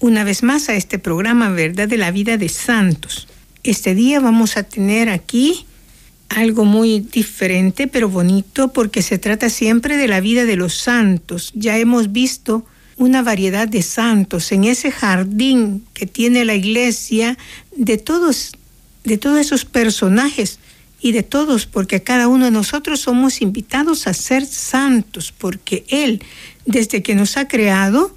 una vez más a este programa Verdad de la Vida de Santos. Este día vamos a tener aquí algo muy diferente pero bonito porque se trata siempre de la vida de los santos. Ya hemos visto una variedad de santos en ese jardín que tiene la iglesia de todos de todos esos personajes y de todos porque cada uno de nosotros somos invitados a ser santos porque él desde que nos ha creado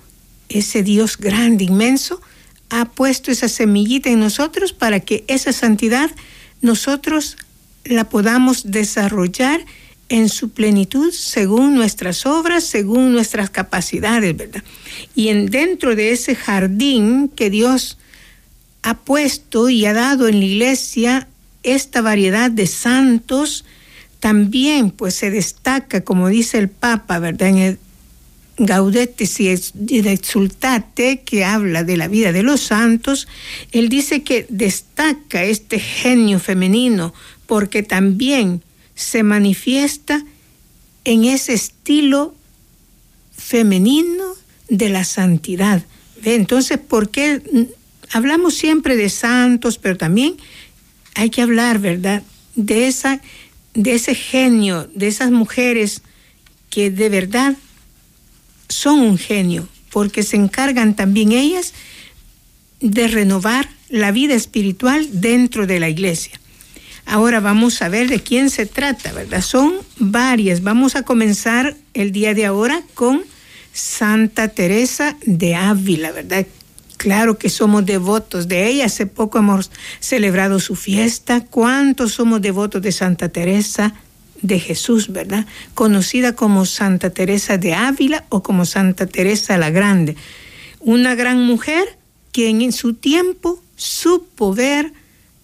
ese Dios grande, inmenso, ha puesto esa semillita en nosotros para que esa santidad nosotros la podamos desarrollar en su plenitud según nuestras obras, según nuestras capacidades, ¿verdad? Y en, dentro de ese jardín que Dios ha puesto y ha dado en la iglesia esta variedad de santos, también pues se destaca, como dice el Papa, ¿verdad? Gaudete et Exultate, que habla de la vida de los santos, él dice que destaca este genio femenino porque también se manifiesta en ese estilo femenino de la santidad. Entonces, ¿por qué hablamos siempre de santos, pero también hay que hablar, ¿verdad? De esa de ese genio, de esas mujeres que de verdad son un genio, porque se encargan también ellas de renovar la vida espiritual dentro de la iglesia. Ahora vamos a ver de quién se trata, ¿verdad? Son varias. Vamos a comenzar el día de ahora con Santa Teresa de Ávila, ¿verdad? Claro que somos devotos de ella. Hace poco hemos celebrado su fiesta. ¿Cuántos somos devotos de Santa Teresa? De Jesús, ¿verdad? Conocida como Santa Teresa de Ávila o como Santa Teresa la Grande. Una gran mujer que en su tiempo supo ver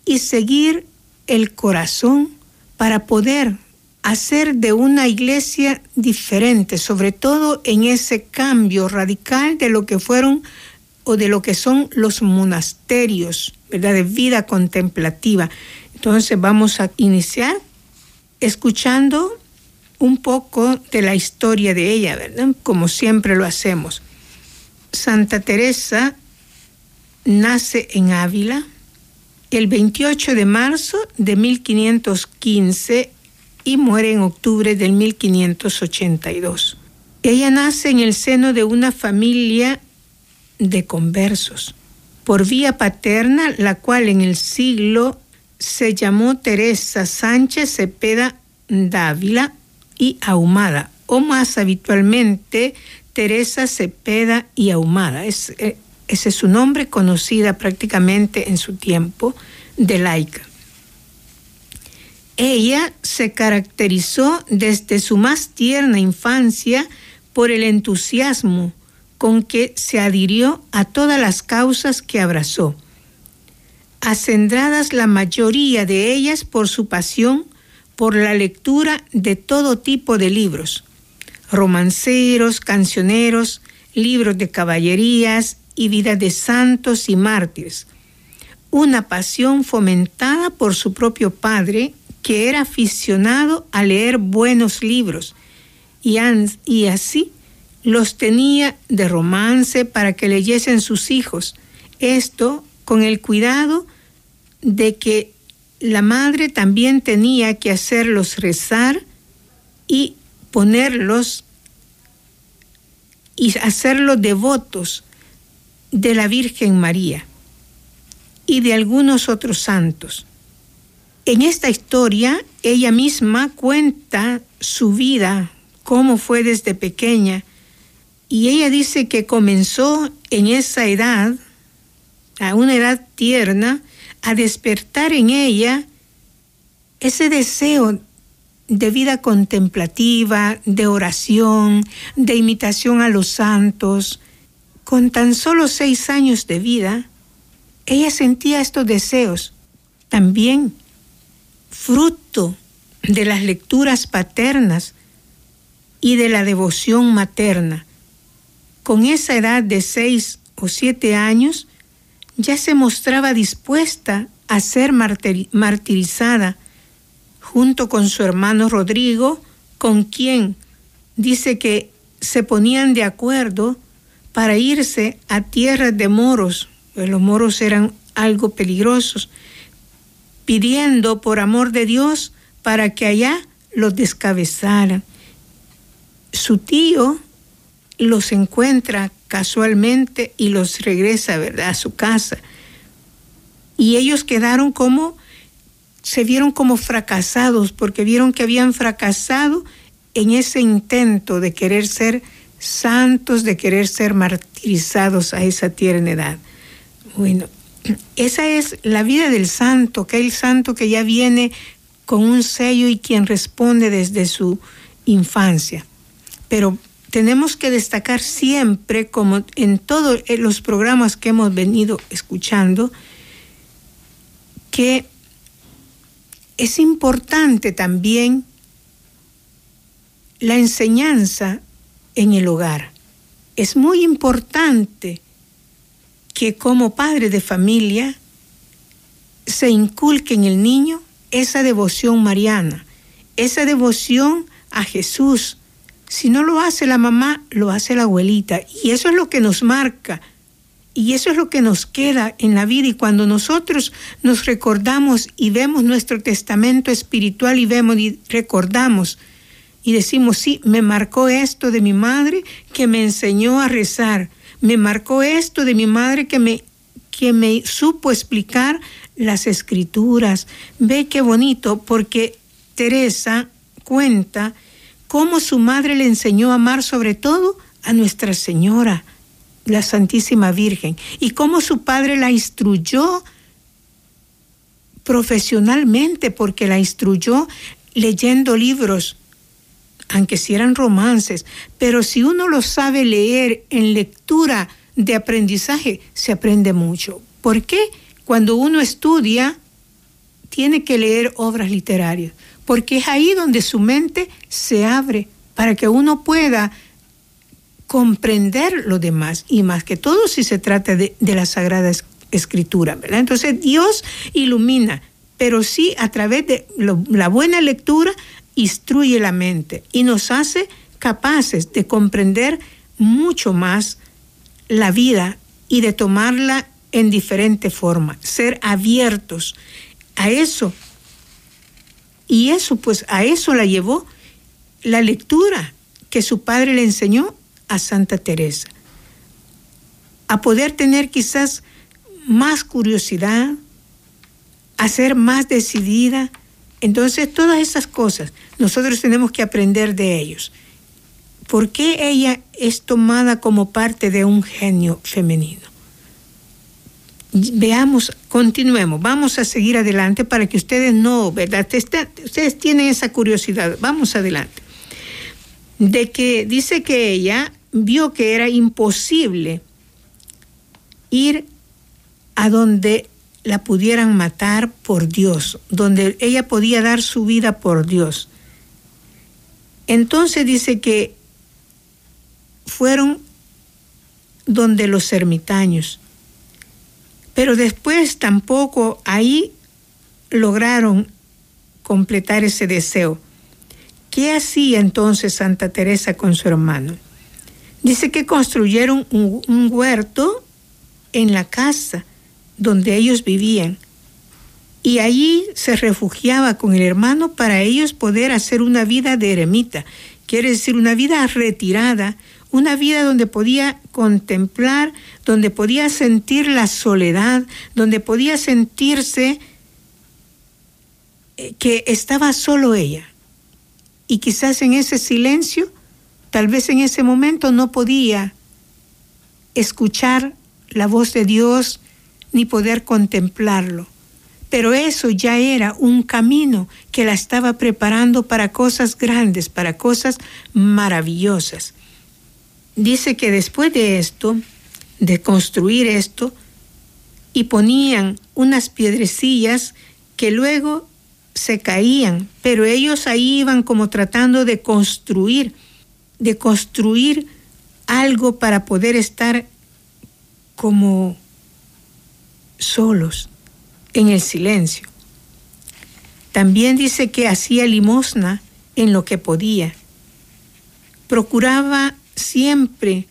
y seguir el corazón para poder hacer de una iglesia diferente, sobre todo en ese cambio radical de lo que fueron o de lo que son los monasterios, ¿verdad? De vida contemplativa. Entonces vamos a iniciar escuchando un poco de la historia de ella, ¿verdad? Como siempre lo hacemos. Santa Teresa nace en Ávila el 28 de marzo de 1515 y muere en octubre del 1582. Ella nace en el seno de una familia de conversos por vía paterna, la cual en el siglo se llamó Teresa Sánchez Cepeda Dávila y Ahumada, o más habitualmente Teresa Cepeda y Ahumada. Es, eh, ese es su nombre, conocida prácticamente en su tiempo de laica. Ella se caracterizó desde su más tierna infancia por el entusiasmo con que se adhirió a todas las causas que abrazó acendradas la mayoría de ellas por su pasión por la lectura de todo tipo de libros, romanceros, cancioneros, libros de caballerías y vida de santos y mártires. Una pasión fomentada por su propio padre, que era aficionado a leer buenos libros, y, y así los tenía de romance para que leyesen sus hijos. Esto con el cuidado de que la madre también tenía que hacerlos rezar y ponerlos y hacerlos devotos de la Virgen María y de algunos otros santos. En esta historia ella misma cuenta su vida, cómo fue desde pequeña, y ella dice que comenzó en esa edad a una edad tierna, a despertar en ella ese deseo de vida contemplativa, de oración, de imitación a los santos. Con tan solo seis años de vida, ella sentía estos deseos también fruto de las lecturas paternas y de la devoción materna. Con esa edad de seis o siete años, ya se mostraba dispuesta a ser martirizada junto con su hermano Rodrigo, con quien dice que se ponían de acuerdo para irse a tierras de moros, pues los moros eran algo peligrosos, pidiendo por amor de Dios para que allá los descabezaran. Su tío los encuentra casualmente y los regresa ¿verdad? a su casa. Y ellos quedaron como, se vieron como fracasados porque vieron que habían fracasado en ese intento de querer ser santos, de querer ser martirizados a esa tierna edad. Bueno, esa es la vida del santo, que el santo que ya viene con un sello y quien responde desde su infancia. Pero tenemos que destacar siempre, como en todos los programas que hemos venido escuchando, que es importante también la enseñanza en el hogar. Es muy importante que como padre de familia se inculque en el niño esa devoción mariana, esa devoción a Jesús. Si no lo hace la mamá, lo hace la abuelita. Y eso es lo que nos marca. Y eso es lo que nos queda en la vida. Y cuando nosotros nos recordamos y vemos nuestro testamento espiritual y vemos y recordamos y decimos, sí, me marcó esto de mi madre que me enseñó a rezar me marcó esto de mi madre que me, que me supo explicar las escrituras. Ve qué bonito, porque Teresa cuenta cómo su madre le enseñó a amar sobre todo a Nuestra Señora, la Santísima Virgen, y cómo su padre la instruyó profesionalmente, porque la instruyó leyendo libros aunque si eran romances, pero si uno lo sabe leer en lectura de aprendizaje, se aprende mucho. ¿Por qué? Cuando uno estudia, tiene que leer obras literarias, porque es ahí donde su mente se abre para que uno pueda comprender lo demás, y más que todo si se trata de, la Sagrada Escritura. Entonces Dios ilumina, pero sí a través de la buena lectura instruye la mente y nos hace capaces de comprender mucho más la vida y de tomarla en diferente forma, ser abiertos a eso. Y eso, pues a eso la llevó la lectura que su padre le enseñó a Santa Teresa. A poder tener quizás más curiosidad, a ser más decidida, entonces, todas esas cosas nosotros tenemos que aprender de ellos. ¿Por qué ella es tomada como parte de un genio femenino? Veamos, continuemos, vamos a seguir adelante para que ustedes no, ¿verdad? Ustedes tienen esa curiosidad, vamos adelante. De que dice que ella vio que era imposible ir a donde la pudieran matar por Dios, donde ella podía dar su vida por Dios. Entonces dice que fueron donde los ermitaños, pero después tampoco ahí lograron completar ese deseo. ¿Qué hacía entonces Santa Teresa con su hermano? Dice que construyeron un, un huerto en la casa donde ellos vivían. Y allí se refugiaba con el hermano para ellos poder hacer una vida de eremita, quiere decir una vida retirada, una vida donde podía contemplar, donde podía sentir la soledad, donde podía sentirse eh, que estaba solo ella. Y quizás en ese silencio, tal vez en ese momento no podía escuchar la voz de Dios, ni poder contemplarlo. Pero eso ya era un camino que la estaba preparando para cosas grandes, para cosas maravillosas. Dice que después de esto, de construir esto, y ponían unas piedrecillas que luego se caían, pero ellos ahí iban como tratando de construir, de construir algo para poder estar como solos en el silencio. También dice que hacía limosna en lo que podía. Procuraba siempre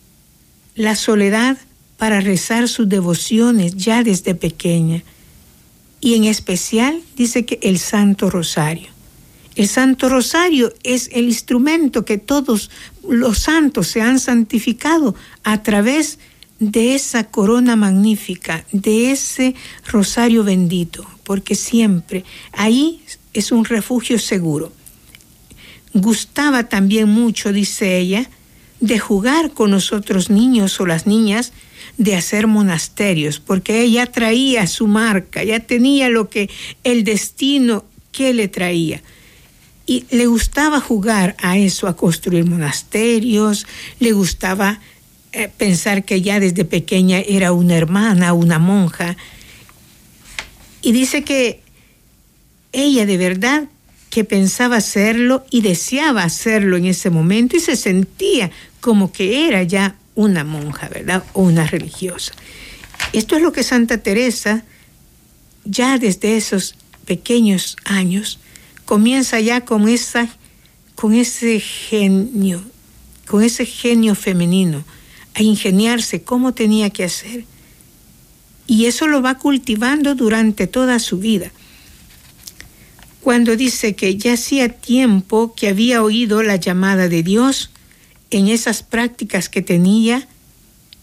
la soledad para rezar sus devociones ya desde pequeña. Y en especial dice que el Santo Rosario. El Santo Rosario es el instrumento que todos los santos se han santificado a través de esa corona magnífica, de ese rosario bendito, porque siempre ahí es un refugio seguro. Gustaba también mucho, dice ella, de jugar con los otros niños o las niñas, de hacer monasterios, porque ella traía su marca, ya tenía lo que el destino que le traía. Y le gustaba jugar a eso, a construir monasterios, le gustaba eh, pensar que ya desde pequeña era una hermana, una monja. Y dice que ella de verdad que pensaba hacerlo y deseaba hacerlo en ese momento y se sentía como que era ya una monja, ¿verdad? O una religiosa. Esto es lo que Santa Teresa, ya desde esos pequeños años, comienza ya con, esa, con ese genio, con ese genio femenino, a ingeniarse cómo tenía que hacer. Y eso lo va cultivando durante toda su vida cuando dice que ya hacía tiempo que había oído la llamada de Dios en esas prácticas que tenía,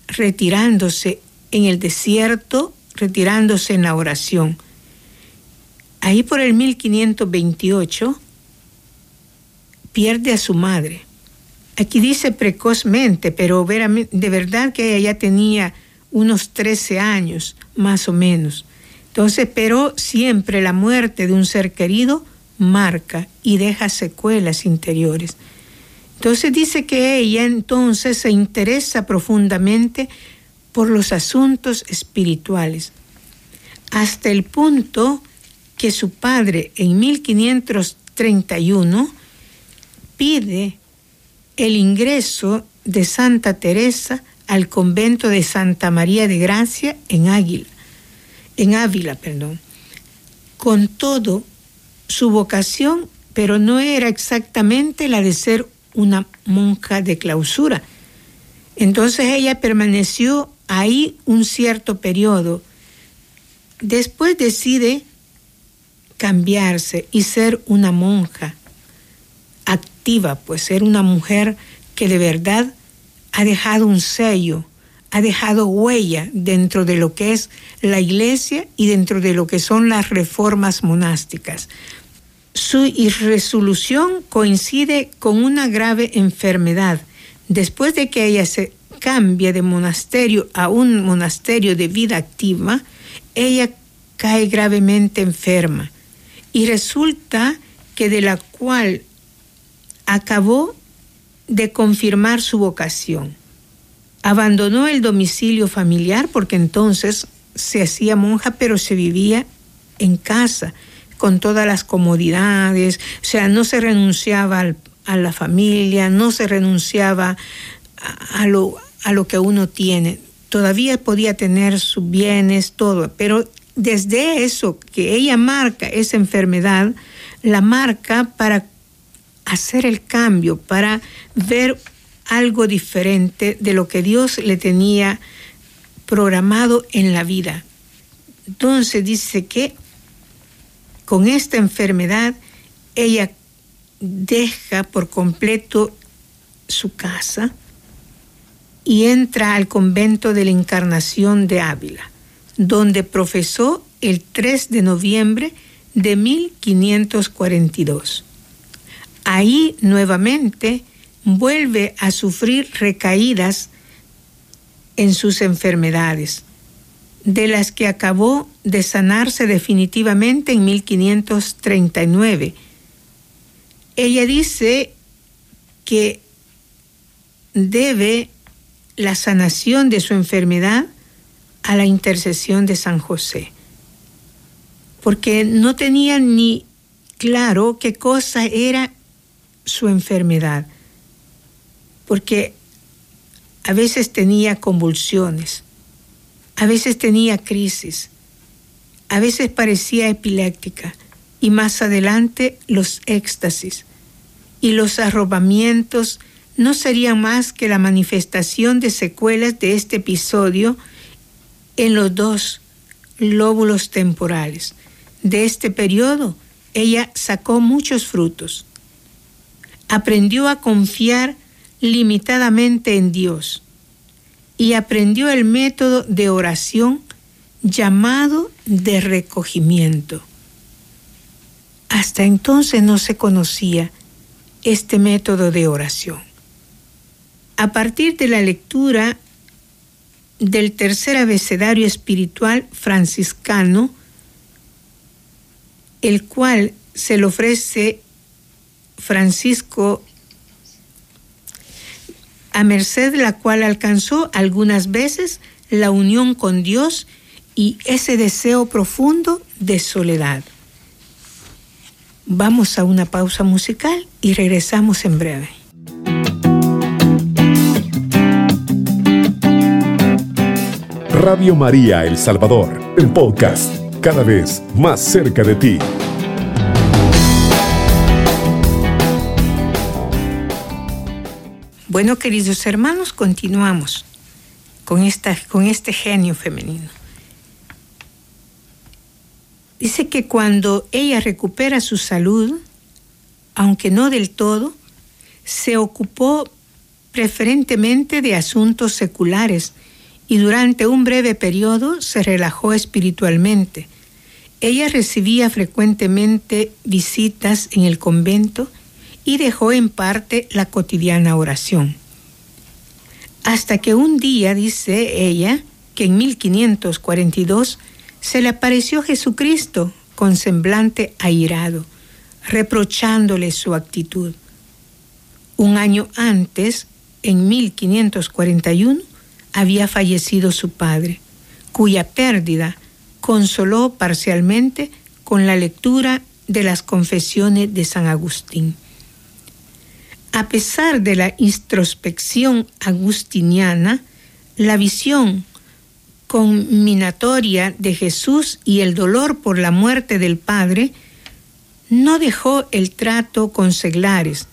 retirándose en el desierto, retirándose en la oración. Ahí por el 1528 pierde a su madre. Aquí dice precozmente, pero de verdad que ella ya tenía unos 13 años, más o menos. Entonces, pero siempre la muerte de un ser querido marca y deja secuelas interiores. Entonces dice que ella entonces se interesa profundamente por los asuntos espirituales, hasta el punto que su padre en 1531 pide el ingreso de Santa Teresa al convento de Santa María de Gracia en Águila en Ávila, perdón, con todo su vocación, pero no era exactamente la de ser una monja de clausura. Entonces ella permaneció ahí un cierto periodo. Después decide cambiarse y ser una monja activa, pues ser una mujer que de verdad ha dejado un sello ha dejado huella dentro de lo que es la iglesia y dentro de lo que son las reformas monásticas. Su irresolución coincide con una grave enfermedad. Después de que ella se cambia de monasterio a un monasterio de vida activa, ella cae gravemente enferma y resulta que de la cual acabó de confirmar su vocación Abandonó el domicilio familiar porque entonces se hacía monja, pero se vivía en casa con todas las comodidades, o sea, no se renunciaba a la familia, no se renunciaba a, lo, a lo que uno tiene. Todavía podía tener sus bienes, todo, pero desde eso que ella marca esa enfermedad, la marca para hacer el cambio, para ver algo diferente de lo que Dios le tenía programado en la vida. Entonces dice que con esta enfermedad ella deja por completo su casa y entra al convento de la Encarnación de Ávila, donde profesó el 3 de noviembre de 1542. Ahí nuevamente vuelve a sufrir recaídas en sus enfermedades, de las que acabó de sanarse definitivamente en 1539. Ella dice que debe la sanación de su enfermedad a la intercesión de San José, porque no tenía ni claro qué cosa era su enfermedad, porque a veces tenía convulsiones, a veces tenía crisis, a veces parecía epiléptica y más adelante los éxtasis y los arrobamientos no serían más que la manifestación de secuelas de este episodio en los dos lóbulos temporales. De este periodo ella sacó muchos frutos. Aprendió a confiar limitadamente en Dios y aprendió el método de oración llamado de recogimiento. Hasta entonces no se conocía este método de oración. A partir de la lectura del tercer abecedario espiritual franciscano, el cual se le ofrece Francisco a merced de la cual alcanzó algunas veces la unión con Dios y ese deseo profundo de soledad. Vamos a una pausa musical y regresamos en breve. Radio María El Salvador, el podcast, cada vez más cerca de ti. Bueno, queridos hermanos, continuamos con, esta, con este genio femenino. Dice que cuando ella recupera su salud, aunque no del todo, se ocupó preferentemente de asuntos seculares y durante un breve periodo se relajó espiritualmente. Ella recibía frecuentemente visitas en el convento y dejó en parte la cotidiana oración. Hasta que un día, dice ella, que en 1542 se le apareció Jesucristo con semblante airado, reprochándole su actitud. Un año antes, en 1541, había fallecido su padre, cuya pérdida consoló parcialmente con la lectura de las confesiones de San Agustín. A pesar de la introspección agustiniana, la visión combinatoria de Jesús y el dolor por la muerte del Padre no dejó el trato con seglares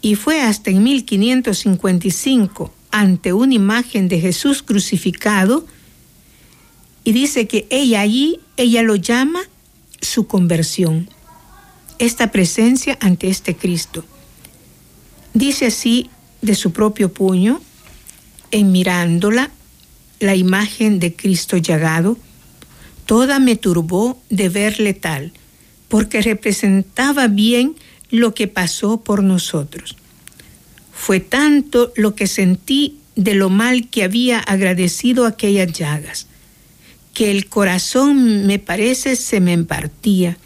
y fue hasta en 1555 ante una imagen de Jesús crucificado y dice que ella allí, ella lo llama su conversión, esta presencia ante este Cristo. Dice así de su propio puño, en mirándola, la imagen de Cristo llagado, toda me turbó de verle tal, porque representaba bien lo que pasó por nosotros. Fue tanto lo que sentí de lo mal que había agradecido aquellas llagas, que el corazón me parece se me impartía,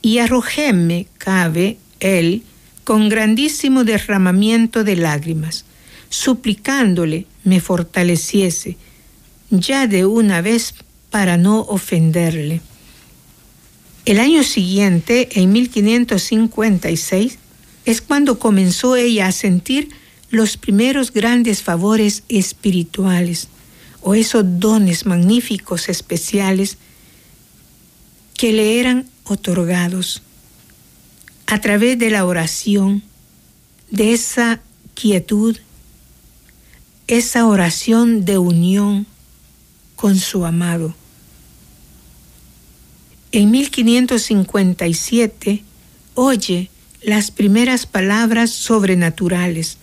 y arrojéme, cabe, él, con grandísimo derramamiento de lágrimas, suplicándole me fortaleciese, ya de una vez para no ofenderle. El año siguiente, en 1556, es cuando comenzó ella a sentir los primeros grandes favores espirituales o esos dones magníficos especiales que le eran otorgados a través de la oración, de esa quietud, esa oración de unión con su amado. En 1557 oye las primeras palabras sobrenaturales.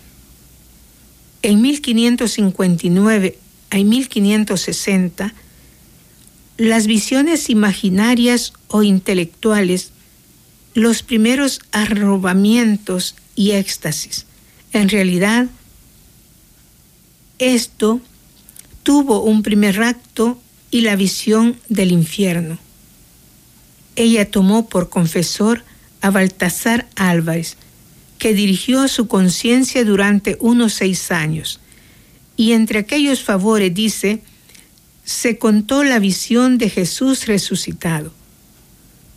En 1559 a 1560, las visiones imaginarias o intelectuales, los primeros arrobamientos y éxtasis. En realidad, esto tuvo un primer acto y la visión del infierno. Ella tomó por confesor a Baltasar Álvarez, que dirigió su conciencia durante unos seis años. Y entre aquellos favores dice, se contó la visión de Jesús resucitado.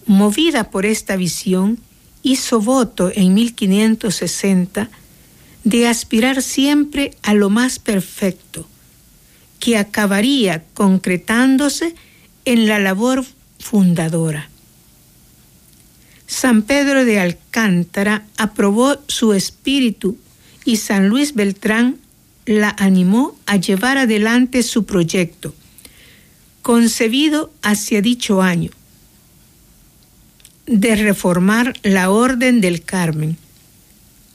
Movida por esta visión, hizo voto en 1560 de aspirar siempre a lo más perfecto, que acabaría concretándose en la labor fundadora. San Pedro de Alcántara aprobó su espíritu y San Luis Beltrán la animó a llevar adelante su proyecto, concebido hacia dicho año, de reformar la Orden del Carmen,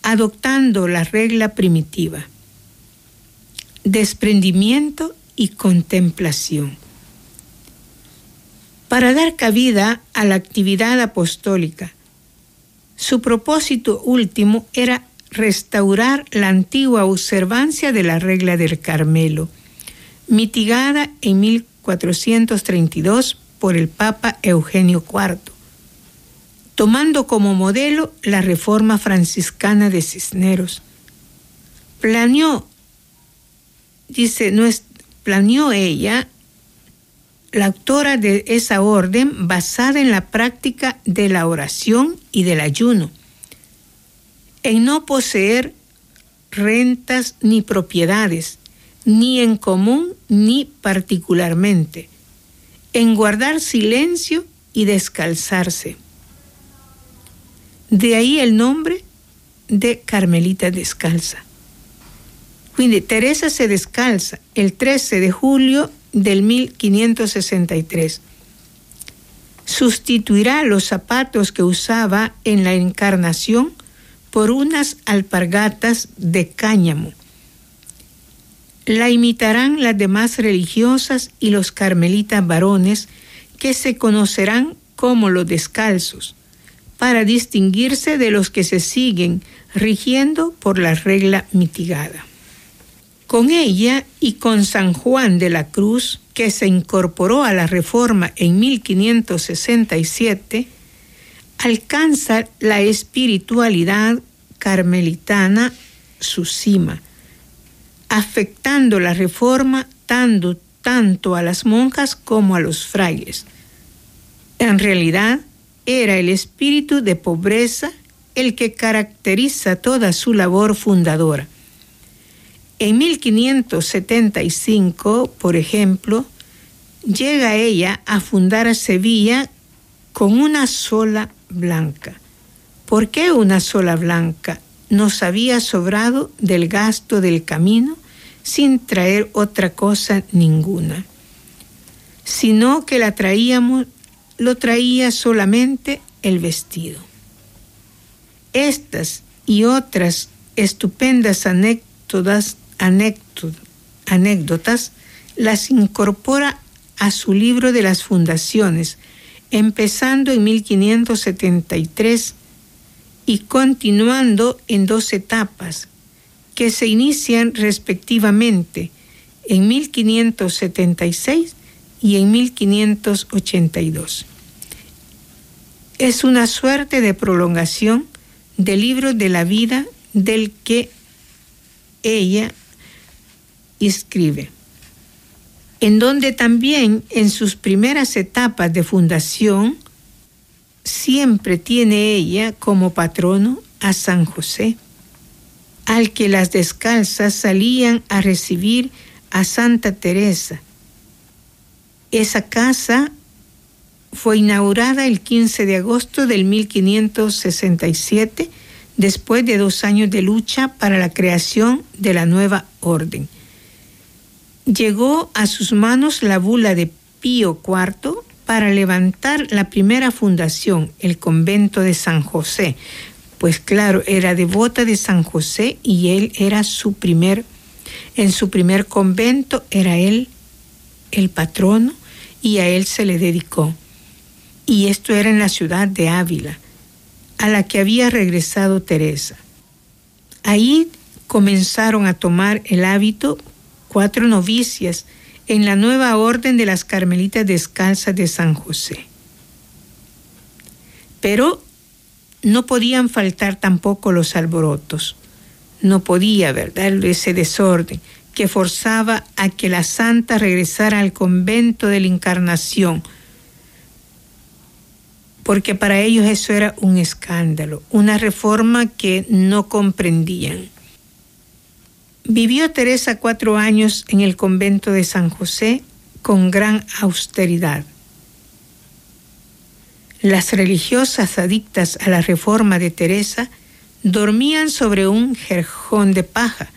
adoptando la regla primitiva, desprendimiento y contemplación. Para dar cabida a la actividad apostólica, su propósito último era restaurar la antigua observancia de la regla del Carmelo, mitigada en 1432 por el Papa Eugenio IV, tomando como modelo la reforma franciscana de Cisneros. Planeó, dice, planeó ella, la autora de esa orden, basada en la práctica de la oración y del ayuno en no poseer rentas ni propiedades, ni en común ni particularmente, en guardar silencio y descalzarse. De ahí el nombre de Carmelita Descalza. Quindi Teresa se descalza el 13 de julio del 1563. Sustituirá los zapatos que usaba en la encarnación por unas alpargatas de cáñamo. La imitarán las demás religiosas y los carmelitas varones que se conocerán como los descalzos, para distinguirse de los que se siguen rigiendo por la regla mitigada. Con ella y con San Juan de la Cruz, que se incorporó a la Reforma en 1567, alcanza la espiritualidad carmelitana su cima, afectando la reforma tanto, tanto a las monjas como a los frailes. En realidad, era el espíritu de pobreza el que caracteriza toda su labor fundadora. En 1575, por ejemplo, llega ella a fundar Sevilla con una sola blanca. ¿Por qué una sola blanca? Nos había sobrado del gasto del camino sin traer otra cosa ninguna, sino que la traíamos, lo traía solamente el vestido. Estas y otras estupendas anécdotas, anécdotas las incorpora a su libro de las fundaciones, empezando en 1573 y continuando en dos etapas que se inician respectivamente en 1576 y en 1582. Es una suerte de prolongación del libro de la vida del que ella escribe, en donde también en sus primeras etapas de fundación siempre tiene ella como patrono a San José, al que las descalzas salían a recibir a Santa Teresa. Esa casa fue inaugurada el 15 de agosto del 1567, después de dos años de lucha para la creación de la nueva orden. Llegó a sus manos la bula de Pío IV para levantar la primera fundación, el convento de San José. Pues claro, era devota de San José y él era su primer, en su primer convento era él el patrono y a él se le dedicó. Y esto era en la ciudad de Ávila, a la que había regresado Teresa. Ahí comenzaron a tomar el hábito cuatro novicias en la nueva orden de las Carmelitas Descalzas de San José. Pero no podían faltar tampoco los alborotos. No podía, ¿verdad? Ese desorden que forzaba a que la santa regresara al convento de la Encarnación, porque para ellos eso era un escándalo, una reforma que no comprendían. Vivió Teresa cuatro años en el convento de San José con gran austeridad. Las religiosas adictas a la reforma de Teresa dormían sobre un jerjón de paja,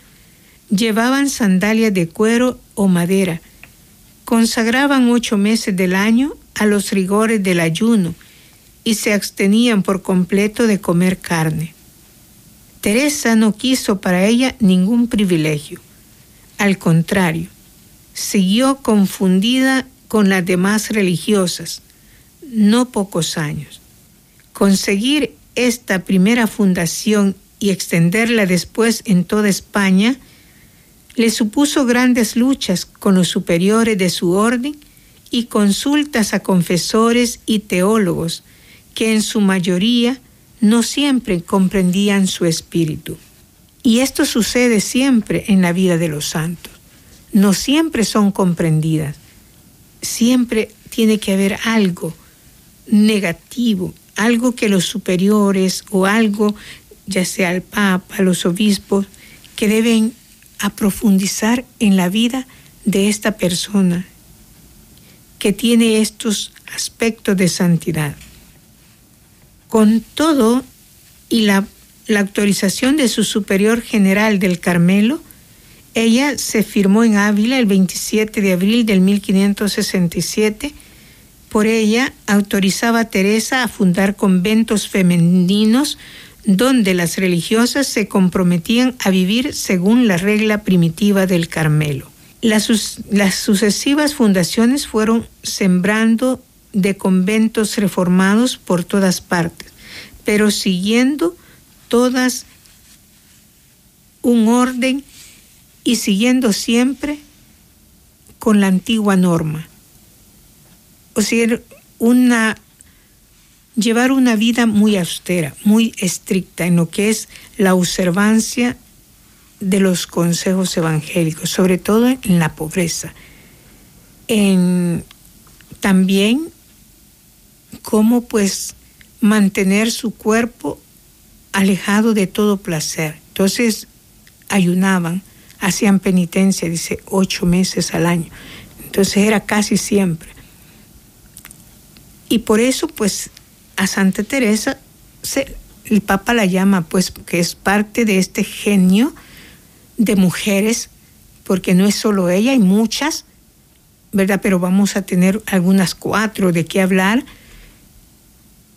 llevaban sandalias de cuero o madera, consagraban ocho meses del año a los rigores del ayuno y se abstenían por completo de comer carne. Teresa no quiso para ella ningún privilegio. Al contrario, siguió confundida con las demás religiosas, no pocos años. Conseguir esta primera fundación y extenderla después en toda España le supuso grandes luchas con los superiores de su orden y consultas a confesores y teólogos que en su mayoría no siempre comprendían su espíritu. Y esto sucede siempre en la vida de los santos. No siempre son comprendidas. Siempre tiene que haber algo negativo, algo que los superiores o algo, ya sea el Papa, los obispos, que deben aprofundizar en la vida de esta persona que tiene estos aspectos de santidad. Con todo y la, la autorización de su superior general del Carmelo, ella se firmó en Ávila el 27 de abril del 1567. Por ella autorizaba a Teresa a fundar conventos femeninos donde las religiosas se comprometían a vivir según la regla primitiva del Carmelo. Las, las sucesivas fundaciones fueron sembrando de conventos reformados por todas partes, pero siguiendo todas un orden y siguiendo siempre con la antigua norma. O sea, una, llevar una vida muy austera, muy estricta en lo que es la observancia de los consejos evangélicos, sobre todo en la pobreza. En, también cómo pues mantener su cuerpo alejado de todo placer. Entonces ayunaban, hacían penitencia, dice, ocho meses al año. Entonces era casi siempre. Y por eso pues a Santa Teresa el Papa la llama pues que es parte de este genio de mujeres, porque no es solo ella, hay muchas, ¿verdad? Pero vamos a tener algunas cuatro de qué hablar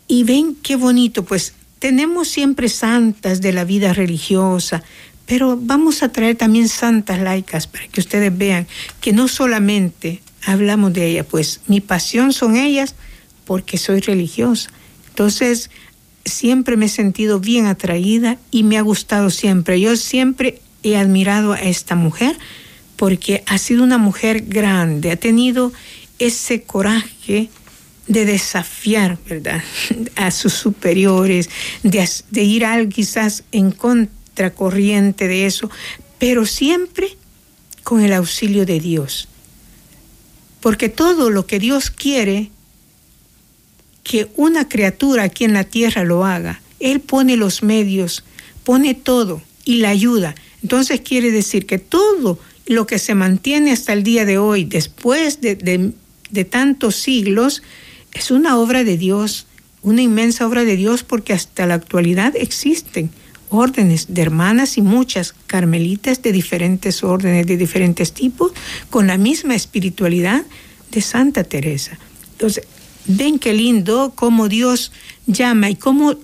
y ven qué bonito, pues tenemos siempre santas de la vida religiosa, pero vamos a traer también santas laicas para que ustedes vean que no solamente hablamos de ellas, pues mi pasión son ellas porque soy religiosa. Entonces, siempre me he sentido bien atraída y me ha gustado siempre. Yo siempre he admirado a esta mujer porque ha sido una mujer grande, ha tenido ese coraje de desafiar, ¿verdad?, a sus superiores, de, ir al quizás en contracorriente de eso, pero siempre con el auxilio de Dios. Porque todo lo que Dios quiere que una criatura aquí en la tierra lo haga, Él pone los medios, pone todo y la ayuda. Entonces quiere decir que todo lo que se mantiene hasta el día de hoy, después de, de tantos siglos, es una obra de Dios, una inmensa obra de Dios porque hasta la actualidad existen órdenes de hermanas y muchas carmelitas de diferentes órdenes, de diferentes tipos, con la misma espiritualidad de Santa Teresa. Entonces, ven qué lindo cómo Dios llama y cómo,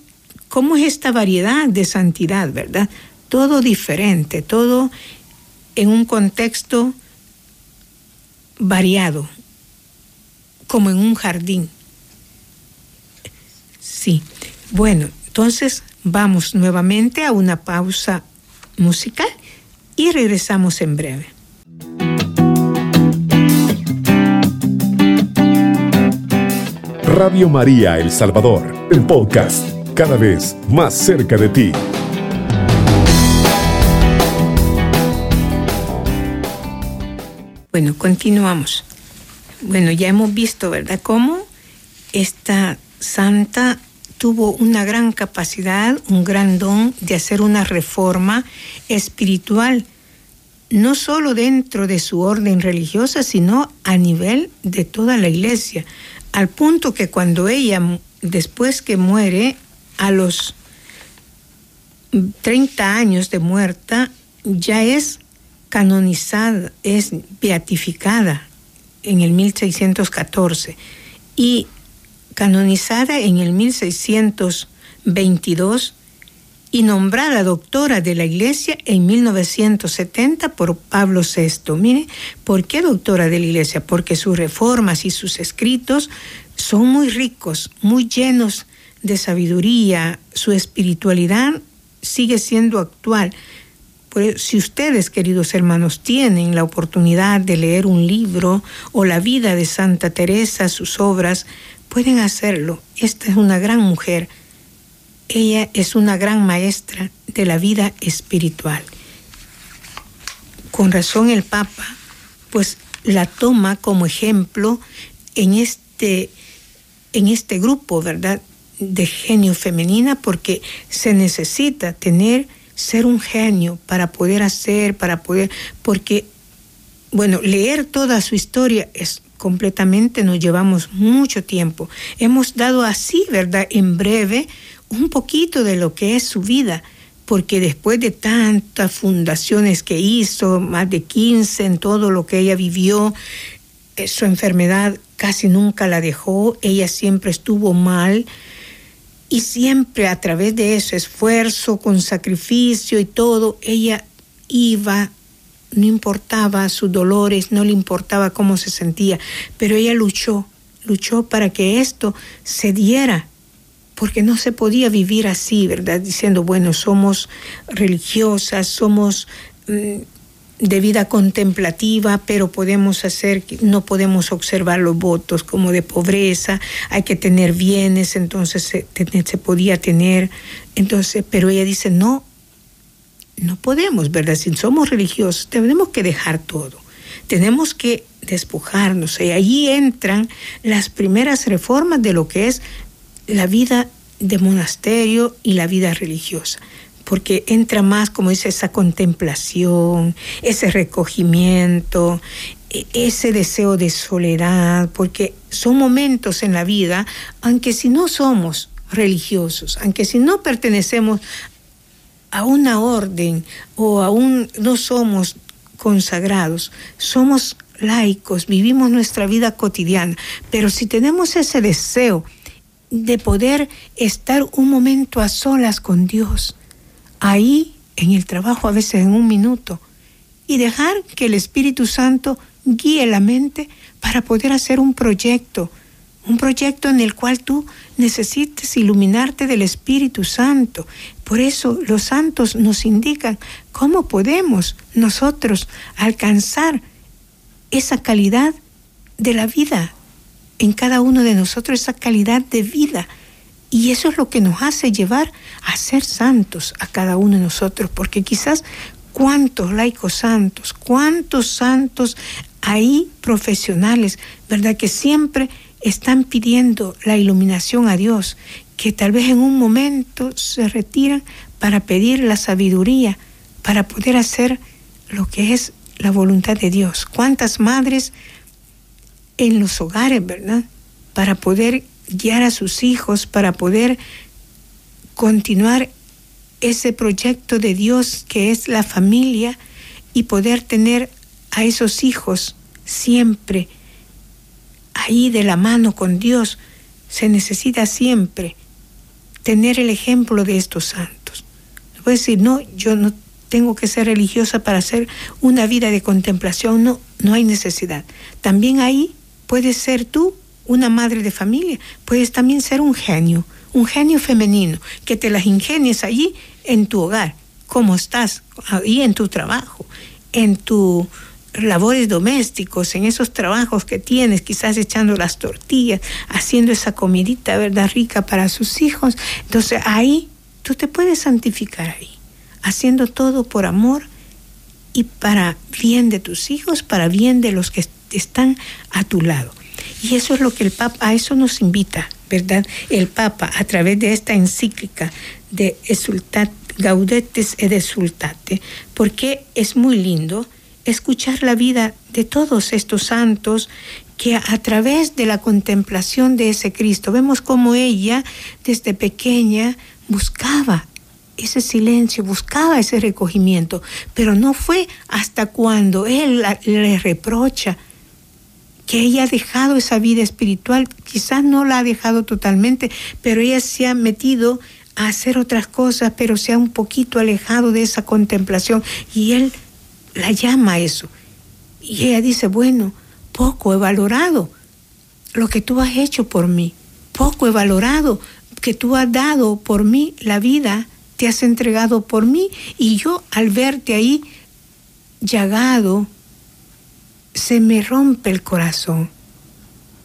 cómo es esta variedad de santidad, ¿verdad? Todo diferente, todo en un contexto variado, como en un jardín. Sí. Bueno, entonces vamos nuevamente a una pausa musical y regresamos en breve. Radio María El Salvador, el podcast, cada vez más cerca de ti. Bueno, continuamos. Bueno, ya hemos visto, ¿verdad?, cómo esta santa tuvo una gran capacidad, un gran don de hacer una reforma espiritual, no solo dentro de su orden religiosa, sino a nivel de toda la iglesia, al punto que cuando ella, después que muere, a los 30 años de muerta, ya es canonizada, es beatificada en el 1614 y canonizada en el 1622 y nombrada doctora de la Iglesia en 1970 por Pablo VI. Mire, ¿por qué doctora de la Iglesia? Porque sus reformas y sus escritos son muy ricos, muy llenos de sabiduría, su espiritualidad sigue siendo actual. Pues, si ustedes, queridos hermanos, tienen la oportunidad de leer un libro o la vida de Santa Teresa, sus obras, pueden hacerlo. Esta es una gran mujer. Ella es una gran maestra de la vida espiritual. Con razón el Papa, pues la toma como ejemplo en este, en este grupo, ¿verdad?, de genio femenina, porque se necesita tener ser un genio para poder hacer, para poder, porque, bueno, leer toda su historia es completamente, nos llevamos mucho tiempo. Hemos dado así, ¿verdad? En breve, un poquito de lo que es su vida, porque después de tantas fundaciones que hizo, más de 15 en todo lo que ella vivió, eh, su enfermedad casi nunca la dejó, ella siempre estuvo mal, y siempre a través de ese esfuerzo, con sacrificio y todo, ella iba, no importaba sus dolores, no le importaba cómo se sentía, pero ella luchó, luchó para que esto se diera, porque no se podía vivir así, ¿verdad? Diciendo, bueno, somos religiosas, somos... Mm, de vida contemplativa, pero podemos hacer, no podemos observar los votos como de pobreza, hay que tener bienes, entonces se, podía tener, entonces, pero ella dice, no, no podemos, ¿verdad? Si somos religiosos, tenemos que dejar todo, tenemos que despojarnos, y allí entran las primeras reformas de lo que es la vida de monasterio y la vida religiosa porque entra más, como dice, esa contemplación, ese recogimiento, e, ese deseo de soledad, porque son momentos en la vida, aunque si no somos religiosos, aunque si no pertenecemos a una orden o aún no somos consagrados, somos laicos, vivimos nuestra vida cotidiana, pero si tenemos ese deseo de poder estar un momento a solas con Dios, ahí en el trabajo, a veces en un minuto, y dejar que el Espíritu Santo guíe la mente para poder hacer un proyecto, un proyecto en el cual tú necesites iluminarte del Espíritu Santo. Por eso los santos nos indican cómo podemos nosotros alcanzar esa calidad de la vida en cada uno de nosotros, esa calidad de vida y eso es lo que nos hace llevar a ser santos a cada uno de nosotros, porque quizás cuántos laicos santos, cuántos santos ahí profesionales, ¿verdad? Que siempre están pidiendo la iluminación a Dios, que tal vez en un momento se retiran para pedir la sabiduría, para poder hacer lo que es la voluntad de Dios. ¿Cuántas madres en los hogares, verdad? Para poder guiar a sus hijos para poder continuar ese proyecto de Dios que es la familia y poder tener a esos hijos siempre ahí de la mano con Dios. Se necesita siempre tener el ejemplo de estos santos. No puede decir, no, yo no tengo que ser religiosa para hacer una vida de contemplación. No, no hay necesidad. También ahí puedes ser tú una madre de familia, puedes también ser un genio, un genio femenino, que te las ingenies allí en tu hogar, como estás, ahí en tu trabajo, en tus labores domésticos, en esos trabajos que tienes, quizás echando las tortillas, haciendo esa comidita, ¿verdad? Rica para sus hijos. Entonces ahí tú te puedes santificar ahí, haciendo todo por amor y para bien de tus hijos, para bien de los que están a tu lado. Y eso es lo que el Papa, a eso nos invita, ¿verdad? El Papa, a través de esta encíclica de Exultate, Gaudetes et Exultate, porque es muy lindo escuchar la vida de todos estos santos que a través de la contemplación de ese Cristo, vemos como ella desde pequeña buscaba ese silencio, buscaba ese recogimiento, pero no fue hasta cuando Él le reprocha que ella ha dejado esa vida espiritual, quizás no la ha dejado totalmente, pero ella se ha metido a hacer otras cosas, pero se ha un poquito alejado de esa contemplación y Él la llama a eso. Y ella dice, bueno, poco he valorado lo que tú has hecho por mí, poco he valorado que tú has dado por mí la vida, te has entregado por mí y yo al verte ahí llagado, se me rompe el corazón.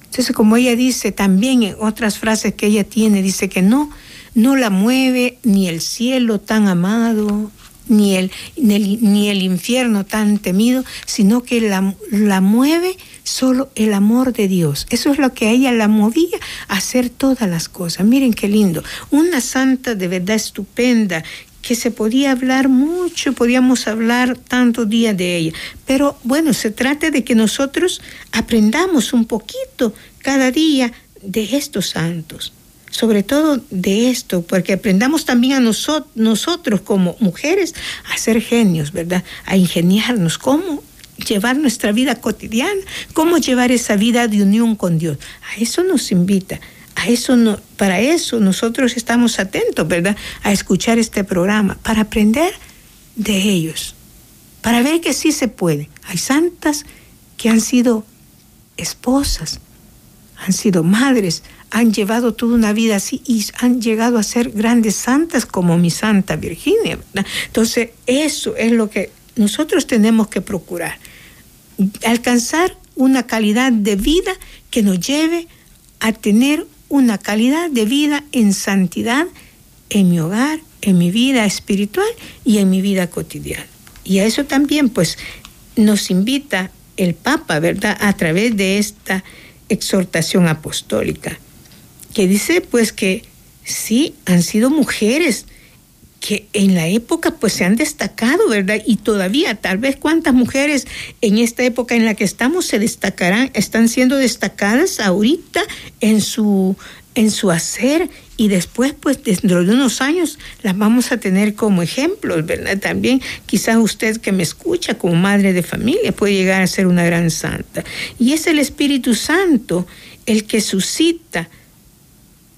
Entonces, como ella dice también en otras frases que ella tiene, dice que no, no la mueve ni el cielo tan amado, ni el, ni el, infierno tan temido, sino que la, la, mueve solo el amor de Dios. Eso es lo que a ella la movía a hacer todas las cosas. Miren qué lindo. Una santa de verdad estupenda que se podía hablar mucho, podíamos hablar tantos días de ella. Pero bueno, se trata de que nosotros aprendamos un poquito cada día de estos santos sobre todo de esto, porque aprendamos también a nosotros como mujeres a ser genios, ¿verdad? A ingeniarnos, cómo llevar nuestra vida cotidiana, cómo llevar esa vida de unión con Dios. A eso nos invita. A eso no, para eso nosotros estamos atentos, ¿verdad? A escuchar este programa, para aprender de ellos, para ver que sí se puede. Hay santas que han sido esposas, han sido madres, han llevado toda una vida así y han llegado a ser grandes santas como mi Santa Virginia. Entonces, eso es lo que nosotros tenemos que procurar, alcanzar una calidad de vida que nos lleve a tener una calidad de vida en santidad en mi hogar, en mi vida espiritual y en mi vida cotidiana. Y a eso también pues nos invita el Papa, ¿verdad? A través de esta exhortación apostólica que dice pues que sí, han sido mujeres que en la época pues se han destacado, ¿verdad? Y todavía tal vez cuántas mujeres en esta época en la que estamos se destacarán, están siendo destacadas ahorita en su en su hacer y después pues dentro de unos años las vamos a tener como ejemplos, ¿verdad? También quizás usted que me escucha como madre de familia puede llegar a ser una gran santa. Y es el Espíritu Santo el que suscita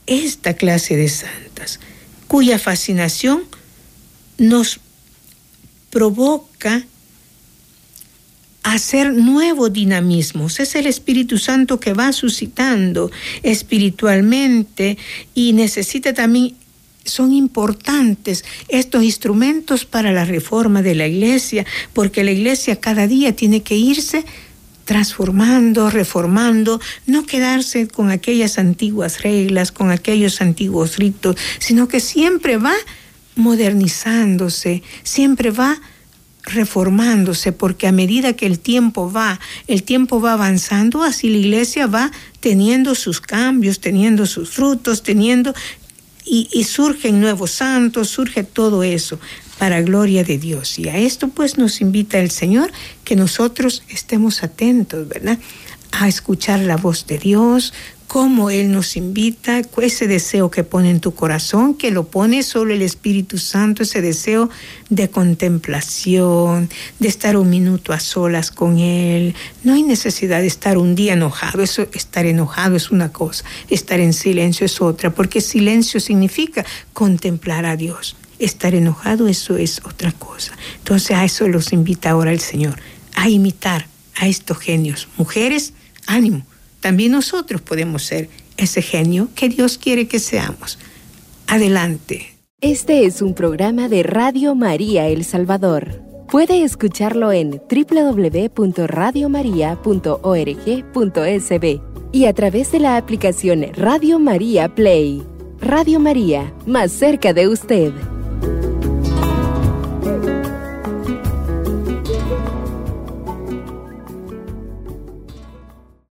esta clase de santas, cuya fascinación nos provoca hacer nuevos dinamismos. Es el Espíritu Santo que va suscitando espiritualmente y necesita también, son importantes estos instrumentos para la reforma de la iglesia, porque la iglesia cada día tiene que irse transformando, reformando, no quedarse con aquellas antiguas reglas, con aquellos antiguos ritos, sino que siempre va modernizándose, siempre va reformándose, porque a medida que el tiempo va, el tiempo va avanzando, así la iglesia va teniendo sus cambios, teniendo sus frutos, teniendo, y, y surgen nuevos santos, surge todo eso para gloria de Dios. Y a esto pues nos invita el Señor que nosotros estemos atentos, ¿verdad? A escuchar la voz de Dios, cómo Él nos invita, ese deseo que pone en tu corazón, que lo pone solo el Espíritu Santo, ese deseo de contemplación, de estar un minuto a solas con Él. No hay necesidad de estar un día enojado, eso, estar enojado es una cosa, estar en silencio es otra, porque silencio significa contemplar a Dios. Estar enojado, eso es otra cosa. Entonces a eso los invita ahora el Señor, a imitar a estos genios. Mujeres, ánimo. También nosotros podemos ser ese genio que Dios quiere que seamos. Adelante. Este es un programa de Radio María El Salvador. Puede escucharlo en www.radiomaria.org.sb y a través de la aplicación Radio María Play. Radio María, más cerca de usted.